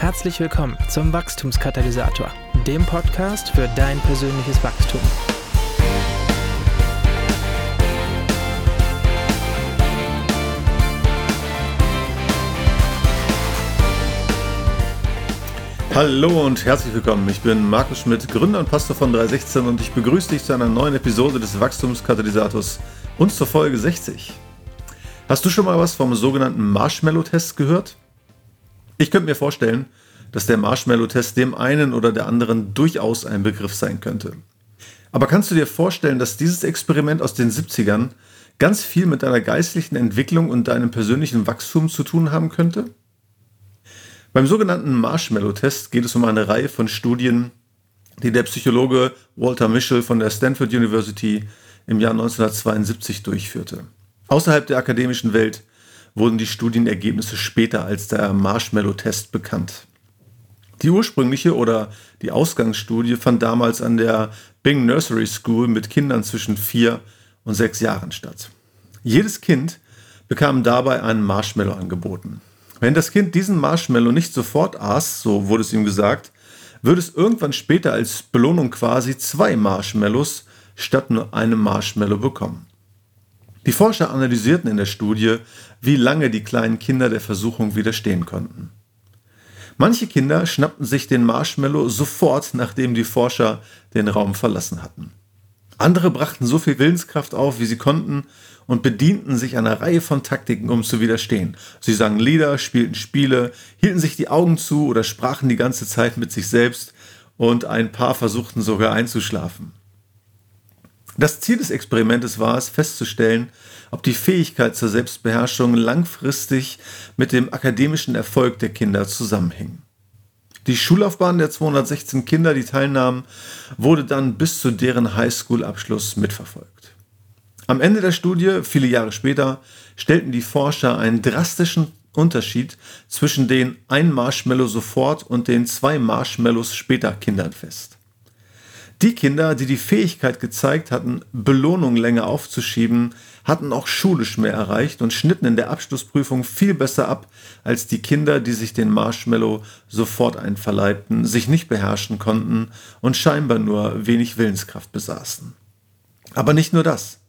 Herzlich willkommen zum Wachstumskatalysator, dem Podcast für dein persönliches Wachstum. Hallo und herzlich willkommen. Ich bin Markus Schmidt, Gründer und Pastor von 316 und ich begrüße dich zu einer neuen Episode des Wachstumskatalysators und zur Folge 60. Hast du schon mal was vom sogenannten Marshmallow-Test gehört? Ich könnte mir vorstellen, dass der Marshmallow-Test dem einen oder der anderen durchaus ein Begriff sein könnte. Aber kannst du dir vorstellen, dass dieses Experiment aus den 70ern ganz viel mit deiner geistlichen Entwicklung und deinem persönlichen Wachstum zu tun haben könnte? Beim sogenannten Marshmallow-Test geht es um eine Reihe von Studien, die der Psychologe Walter Mischel von der Stanford University im Jahr 1972 durchführte. Außerhalb der akademischen Welt wurden die Studienergebnisse später als der Marshmallow-Test bekannt. Die ursprüngliche oder die Ausgangsstudie fand damals an der Bing Nursery School mit Kindern zwischen vier und sechs Jahren statt. Jedes Kind bekam dabei einen Marshmallow angeboten. Wenn das Kind diesen Marshmallow nicht sofort aß, so wurde es ihm gesagt, würde es irgendwann später als Belohnung quasi zwei Marshmallows statt nur einem Marshmallow bekommen. Die Forscher analysierten in der Studie, wie lange die kleinen Kinder der Versuchung widerstehen konnten. Manche Kinder schnappten sich den Marshmallow sofort, nachdem die Forscher den Raum verlassen hatten. Andere brachten so viel Willenskraft auf, wie sie konnten, und bedienten sich einer Reihe von Taktiken, um zu widerstehen. Sie sangen Lieder, spielten Spiele, hielten sich die Augen zu oder sprachen die ganze Zeit mit sich selbst, und ein paar versuchten sogar einzuschlafen. Das Ziel des Experimentes war es, festzustellen, ob die Fähigkeit zur Selbstbeherrschung langfristig mit dem akademischen Erfolg der Kinder zusammenhing. Die Schullaufbahn der 216 Kinder, die teilnahmen, wurde dann bis zu deren Highschool-Abschluss mitverfolgt. Am Ende der Studie, viele Jahre später, stellten die Forscher einen drastischen Unterschied zwischen den ein Marshmallow sofort und den zwei Marshmallows später Kindern fest. Die Kinder, die die Fähigkeit gezeigt hatten, Belohnung länger aufzuschieben, hatten auch schulisch mehr erreicht und schnitten in der Abschlussprüfung viel besser ab als die Kinder, die sich den Marshmallow sofort einverleibten, sich nicht beherrschen konnten und scheinbar nur wenig Willenskraft besaßen. Aber nicht nur das.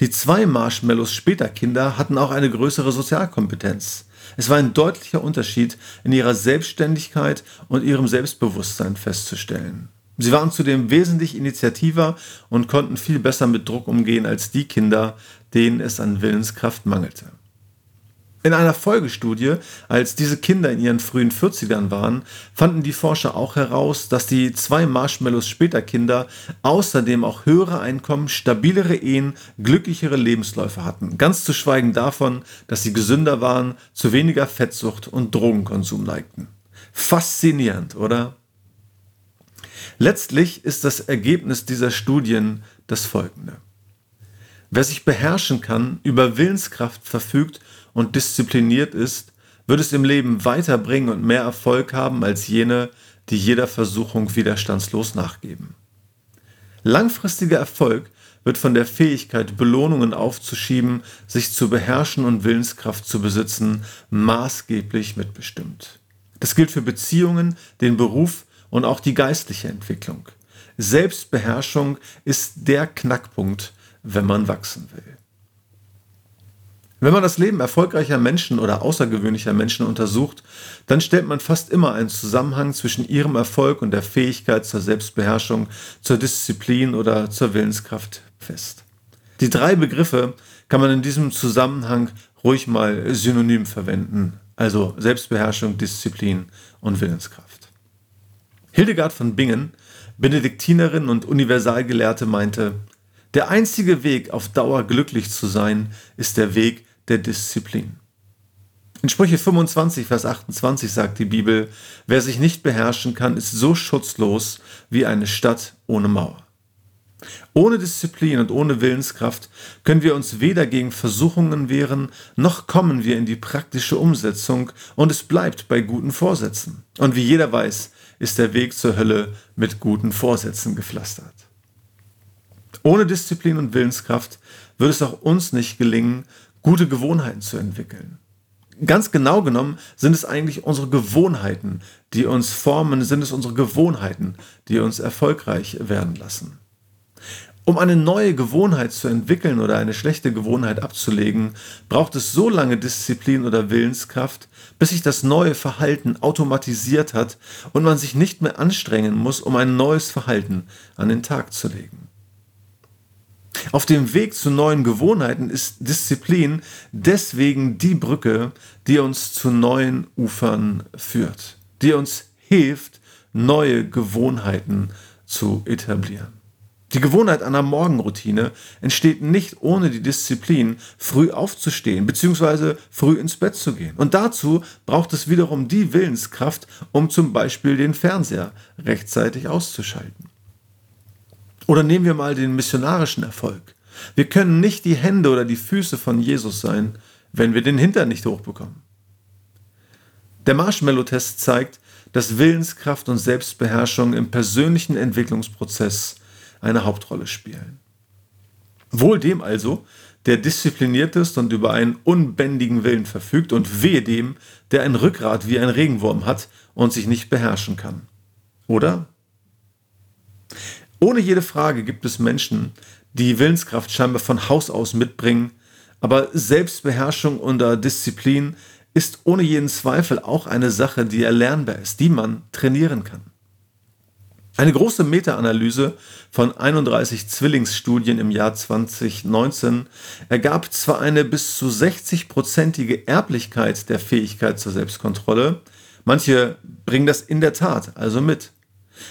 Die zwei Marshmallows später Kinder hatten auch eine größere Sozialkompetenz. Es war ein deutlicher Unterschied in ihrer Selbstständigkeit und ihrem Selbstbewusstsein festzustellen. Sie waren zudem wesentlich initiativer und konnten viel besser mit Druck umgehen als die Kinder, denen es an Willenskraft mangelte. In einer Folgestudie, als diese Kinder in ihren frühen 40ern waren, fanden die Forscher auch heraus, dass die zwei Marshmallows später Kinder außerdem auch höhere Einkommen, stabilere Ehen, glücklichere Lebensläufe hatten. Ganz zu schweigen davon, dass sie gesünder waren, zu weniger Fettsucht und Drogenkonsum neigten. Faszinierend, oder? Letztlich ist das Ergebnis dieser Studien das folgende. Wer sich beherrschen kann, über Willenskraft verfügt und diszipliniert ist, wird es im Leben weiterbringen und mehr Erfolg haben als jene, die jeder Versuchung widerstandslos nachgeben. Langfristiger Erfolg wird von der Fähigkeit, Belohnungen aufzuschieben, sich zu beherrschen und Willenskraft zu besitzen, maßgeblich mitbestimmt. Das gilt für Beziehungen, den Beruf und auch die geistliche Entwicklung. Selbstbeherrschung ist der Knackpunkt, wenn man wachsen will. Wenn man das Leben erfolgreicher Menschen oder außergewöhnlicher Menschen untersucht, dann stellt man fast immer einen Zusammenhang zwischen ihrem Erfolg und der Fähigkeit zur Selbstbeherrschung, zur Disziplin oder zur Willenskraft fest. Die drei Begriffe kann man in diesem Zusammenhang ruhig mal synonym verwenden, also Selbstbeherrschung, Disziplin und Willenskraft. Hildegard von Bingen, Benediktinerin und Universalgelehrte, meinte, der einzige Weg, auf Dauer glücklich zu sein, ist der Weg der Disziplin. In Sprüche 25, Vers 28 sagt die Bibel, wer sich nicht beherrschen kann, ist so schutzlos wie eine Stadt ohne Mauer. Ohne Disziplin und ohne Willenskraft können wir uns weder gegen Versuchungen wehren, noch kommen wir in die praktische Umsetzung und es bleibt bei guten Vorsätzen. Und wie jeder weiß, ist der Weg zur Hölle mit guten Vorsätzen gepflastert. Ohne Disziplin und Willenskraft wird es auch uns nicht gelingen, gute Gewohnheiten zu entwickeln. Ganz genau genommen sind es eigentlich unsere Gewohnheiten, die uns formen, sind es unsere Gewohnheiten, die uns erfolgreich werden lassen. Um eine neue Gewohnheit zu entwickeln oder eine schlechte Gewohnheit abzulegen, braucht es so lange Disziplin oder Willenskraft, bis sich das neue Verhalten automatisiert hat und man sich nicht mehr anstrengen muss, um ein neues Verhalten an den Tag zu legen. Auf dem Weg zu neuen Gewohnheiten ist Disziplin deswegen die Brücke, die uns zu neuen Ufern führt, die uns hilft, neue Gewohnheiten zu etablieren. Die Gewohnheit einer Morgenroutine entsteht nicht ohne die Disziplin, früh aufzustehen bzw. früh ins Bett zu gehen. Und dazu braucht es wiederum die Willenskraft, um zum Beispiel den Fernseher rechtzeitig auszuschalten. Oder nehmen wir mal den missionarischen Erfolg. Wir können nicht die Hände oder die Füße von Jesus sein, wenn wir den Hintern nicht hochbekommen. Der Marshmallow-Test zeigt, dass Willenskraft und Selbstbeherrschung im persönlichen Entwicklungsprozess eine Hauptrolle spielen. Wohl dem also, der diszipliniert ist und über einen unbändigen Willen verfügt, und wehe dem, der ein Rückgrat wie ein Regenwurm hat und sich nicht beherrschen kann. Oder? Ohne jede Frage gibt es Menschen, die Willenskraft scheinbar von Haus aus mitbringen, aber Selbstbeherrschung unter Disziplin ist ohne jeden Zweifel auch eine Sache, die erlernbar ist, die man trainieren kann. Eine große Meta-Analyse von 31 Zwillingsstudien im Jahr 2019 ergab zwar eine bis zu 60-prozentige Erblichkeit der Fähigkeit zur Selbstkontrolle, manche bringen das in der Tat also mit.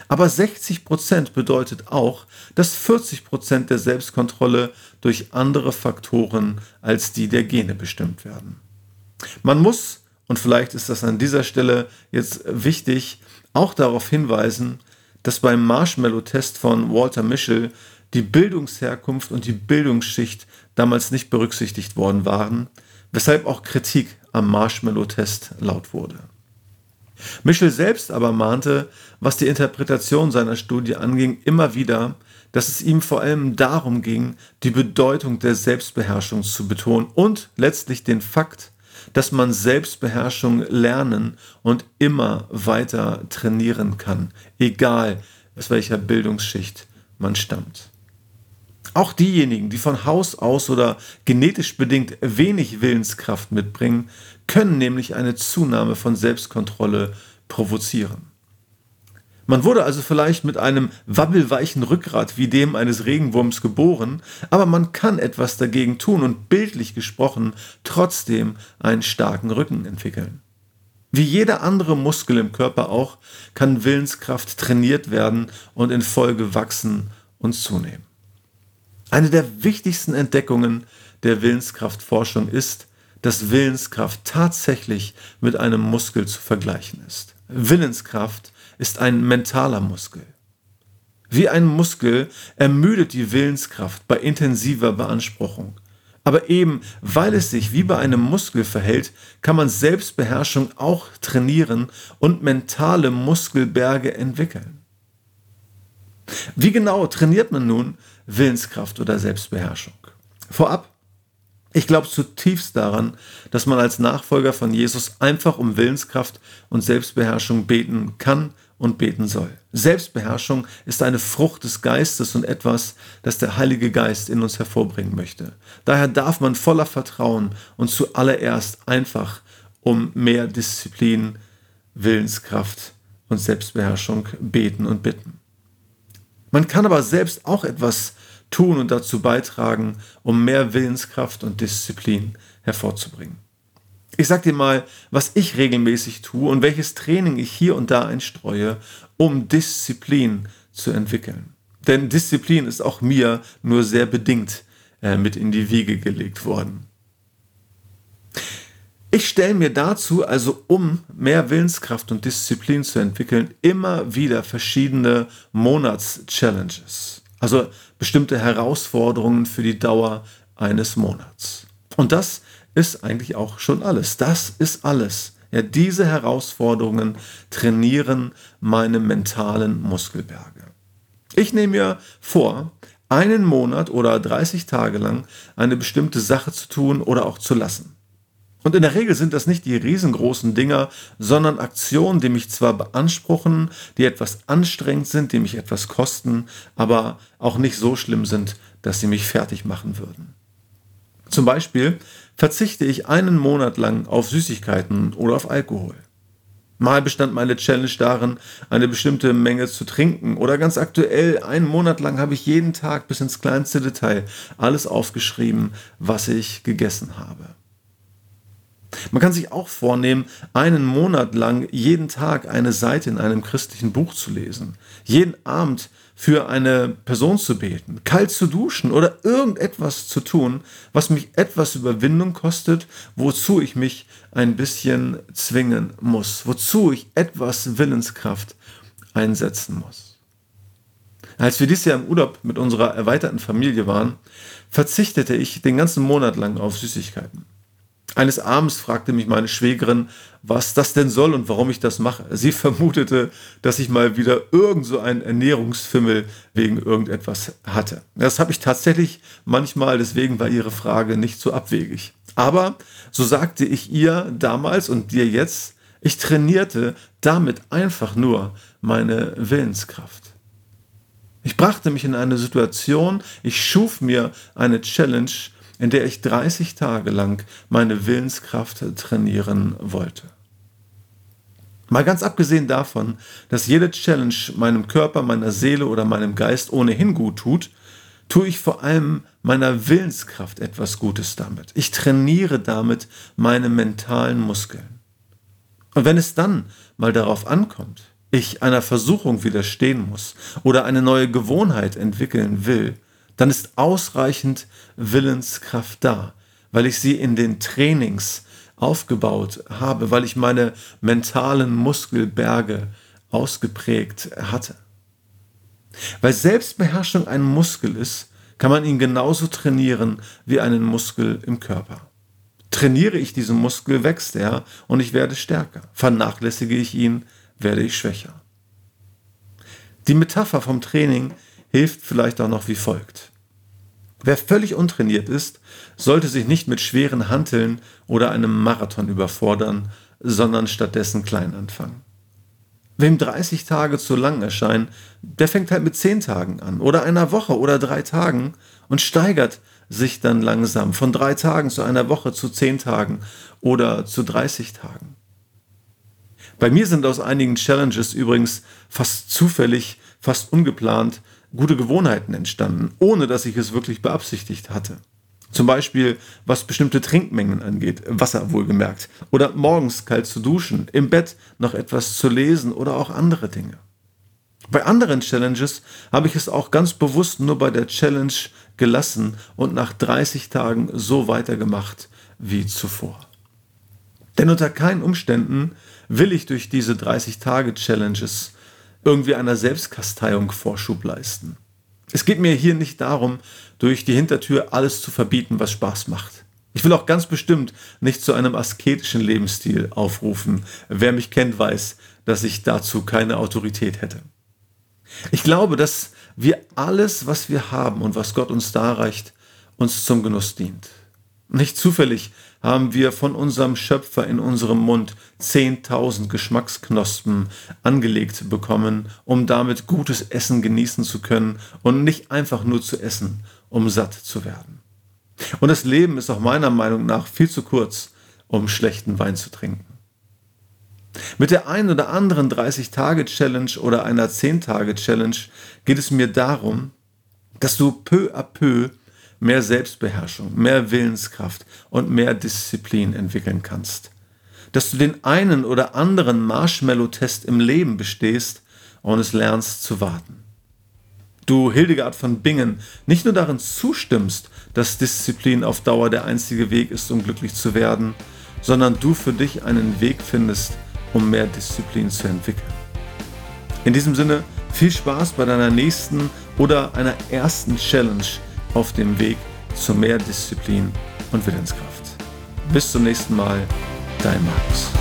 Aber 60 Prozent bedeutet auch, dass 40 Prozent der Selbstkontrolle durch andere Faktoren als die der Gene bestimmt werden. Man muss, und vielleicht ist das an dieser Stelle jetzt wichtig, auch darauf hinweisen, dass beim Marshmallow-Test von Walter Mischel die Bildungsherkunft und die Bildungsschicht damals nicht berücksichtigt worden waren, weshalb auch Kritik am Marshmallow-Test laut wurde. Mischel selbst aber mahnte, was die Interpretation seiner Studie anging, immer wieder, dass es ihm vor allem darum ging, die Bedeutung der Selbstbeherrschung zu betonen und letztlich den Fakt, dass man Selbstbeherrschung lernen und immer weiter trainieren kann, egal aus welcher Bildungsschicht man stammt. Auch diejenigen, die von Haus aus oder genetisch bedingt wenig Willenskraft mitbringen, können nämlich eine Zunahme von Selbstkontrolle provozieren. Man wurde also vielleicht mit einem wabbelweichen Rückgrat wie dem eines Regenwurms geboren, aber man kann etwas dagegen tun und bildlich gesprochen trotzdem einen starken Rücken entwickeln. Wie jeder andere Muskel im Körper auch, kann Willenskraft trainiert werden und in Folge wachsen und zunehmen. Eine der wichtigsten Entdeckungen der Willenskraftforschung ist, dass Willenskraft tatsächlich mit einem Muskel zu vergleichen ist. Willenskraft ist ein mentaler Muskel. Wie ein Muskel ermüdet die Willenskraft bei intensiver Beanspruchung. Aber eben weil es sich wie bei einem Muskel verhält, kann man Selbstbeherrschung auch trainieren und mentale Muskelberge entwickeln. Wie genau trainiert man nun Willenskraft oder Selbstbeherrschung? Vorab, ich glaube zutiefst daran, dass man als Nachfolger von Jesus einfach um Willenskraft und Selbstbeherrschung beten kann und beten soll. Selbstbeherrschung ist eine Frucht des Geistes und etwas, das der Heilige Geist in uns hervorbringen möchte. Daher darf man voller Vertrauen und zuallererst einfach um mehr Disziplin, Willenskraft und Selbstbeherrschung beten und bitten. Man kann aber selbst auch etwas tun und dazu beitragen, um mehr Willenskraft und Disziplin hervorzubringen. Ich sag dir mal, was ich regelmäßig tue und welches Training ich hier und da einstreue, um Disziplin zu entwickeln. Denn Disziplin ist auch mir nur sehr bedingt äh, mit in die Wiege gelegt worden. Ich stelle mir dazu also, um mehr Willenskraft und Disziplin zu entwickeln, immer wieder verschiedene Monats-Challenges. Also bestimmte Herausforderungen für die Dauer eines Monats. Und das ist eigentlich auch schon alles. Das ist alles. Ja, diese Herausforderungen trainieren meine mentalen Muskelberge. Ich nehme mir vor, einen Monat oder 30 Tage lang eine bestimmte Sache zu tun oder auch zu lassen. Und in der Regel sind das nicht die riesengroßen Dinger, sondern Aktionen, die mich zwar beanspruchen, die etwas anstrengend sind, die mich etwas kosten, aber auch nicht so schlimm sind, dass sie mich fertig machen würden. Zum Beispiel verzichte ich einen Monat lang auf Süßigkeiten oder auf Alkohol. Mal bestand meine Challenge darin, eine bestimmte Menge zu trinken. Oder ganz aktuell, einen Monat lang habe ich jeden Tag bis ins kleinste Detail alles aufgeschrieben, was ich gegessen habe. Man kann sich auch vornehmen, einen Monat lang jeden Tag eine Seite in einem christlichen Buch zu lesen, jeden Abend für eine Person zu beten, kalt zu duschen oder irgendetwas zu tun, was mich etwas Überwindung kostet, wozu ich mich ein bisschen zwingen muss, wozu ich etwas Willenskraft einsetzen muss. Als wir dieses Jahr im Urlaub mit unserer erweiterten Familie waren, verzichtete ich den ganzen Monat lang auf Süßigkeiten. Eines Abends fragte mich meine Schwägerin, was das denn soll und warum ich das mache. Sie vermutete, dass ich mal wieder irgend so einen Ernährungsfimmel wegen irgendetwas hatte. Das habe ich tatsächlich manchmal, deswegen war ihre Frage nicht so abwegig. Aber so sagte ich ihr damals und dir jetzt, ich trainierte damit einfach nur meine Willenskraft. Ich brachte mich in eine Situation, ich schuf mir eine Challenge, in der ich 30 Tage lang meine Willenskraft trainieren wollte. Mal ganz abgesehen davon, dass jede Challenge meinem Körper, meiner Seele oder meinem Geist ohnehin gut tut, tue ich vor allem meiner Willenskraft etwas Gutes damit. Ich trainiere damit meine mentalen Muskeln. Und wenn es dann mal darauf ankommt, ich einer Versuchung widerstehen muss oder eine neue Gewohnheit entwickeln will, dann ist ausreichend Willenskraft da, weil ich sie in den Trainings aufgebaut habe, weil ich meine mentalen Muskelberge ausgeprägt hatte. Weil Selbstbeherrschung ein Muskel ist, kann man ihn genauso trainieren wie einen Muskel im Körper. Trainiere ich diesen Muskel, wächst er und ich werde stärker. Vernachlässige ich ihn, werde ich schwächer. Die Metapher vom Training hilft vielleicht auch noch wie folgt. Wer völlig untrainiert ist, sollte sich nicht mit schweren Hanteln oder einem Marathon überfordern, sondern stattdessen klein anfangen. Wem 30 Tage zu lang erscheinen, der fängt halt mit 10 Tagen an oder einer Woche oder drei Tagen und steigert sich dann langsam von drei Tagen zu einer Woche zu 10 Tagen oder zu 30 Tagen. Bei mir sind aus einigen Challenges übrigens fast zufällig, fast ungeplant gute Gewohnheiten entstanden, ohne dass ich es wirklich beabsichtigt hatte. Zum Beispiel, was bestimmte Trinkmengen angeht, Wasser wohlgemerkt, oder morgens kalt zu duschen, im Bett noch etwas zu lesen oder auch andere Dinge. Bei anderen Challenges habe ich es auch ganz bewusst nur bei der Challenge gelassen und nach 30 Tagen so weitergemacht wie zuvor. Denn unter keinen Umständen will ich durch diese 30-Tage-Challenges irgendwie einer Selbstkasteiung Vorschub leisten. Es geht mir hier nicht darum, durch die Hintertür alles zu verbieten, was Spaß macht. Ich will auch ganz bestimmt nicht zu einem asketischen Lebensstil aufrufen. Wer mich kennt, weiß, dass ich dazu keine Autorität hätte. Ich glaube, dass wir alles, was wir haben und was Gott uns darreicht, uns zum Genuss dient. Nicht zufällig haben wir von unserem Schöpfer in unserem Mund 10.000 Geschmacksknospen angelegt bekommen, um damit gutes Essen genießen zu können und nicht einfach nur zu essen, um satt zu werden. Und das Leben ist auch meiner Meinung nach viel zu kurz, um schlechten Wein zu trinken. Mit der einen oder anderen 30-Tage-Challenge oder einer 10-Tage-Challenge geht es mir darum, dass du peu à peu mehr Selbstbeherrschung, mehr Willenskraft und mehr Disziplin entwickeln kannst. Dass du den einen oder anderen Marshmallow-Test im Leben bestehst und es lernst zu warten. Du, Hildegard von Bingen, nicht nur darin zustimmst, dass Disziplin auf Dauer der einzige Weg ist, um glücklich zu werden, sondern du für dich einen Weg findest, um mehr Disziplin zu entwickeln. In diesem Sinne, viel Spaß bei deiner nächsten oder einer ersten Challenge, auf dem Weg zu mehr Disziplin und Willenskraft. Bis zum nächsten Mal, dein Markus.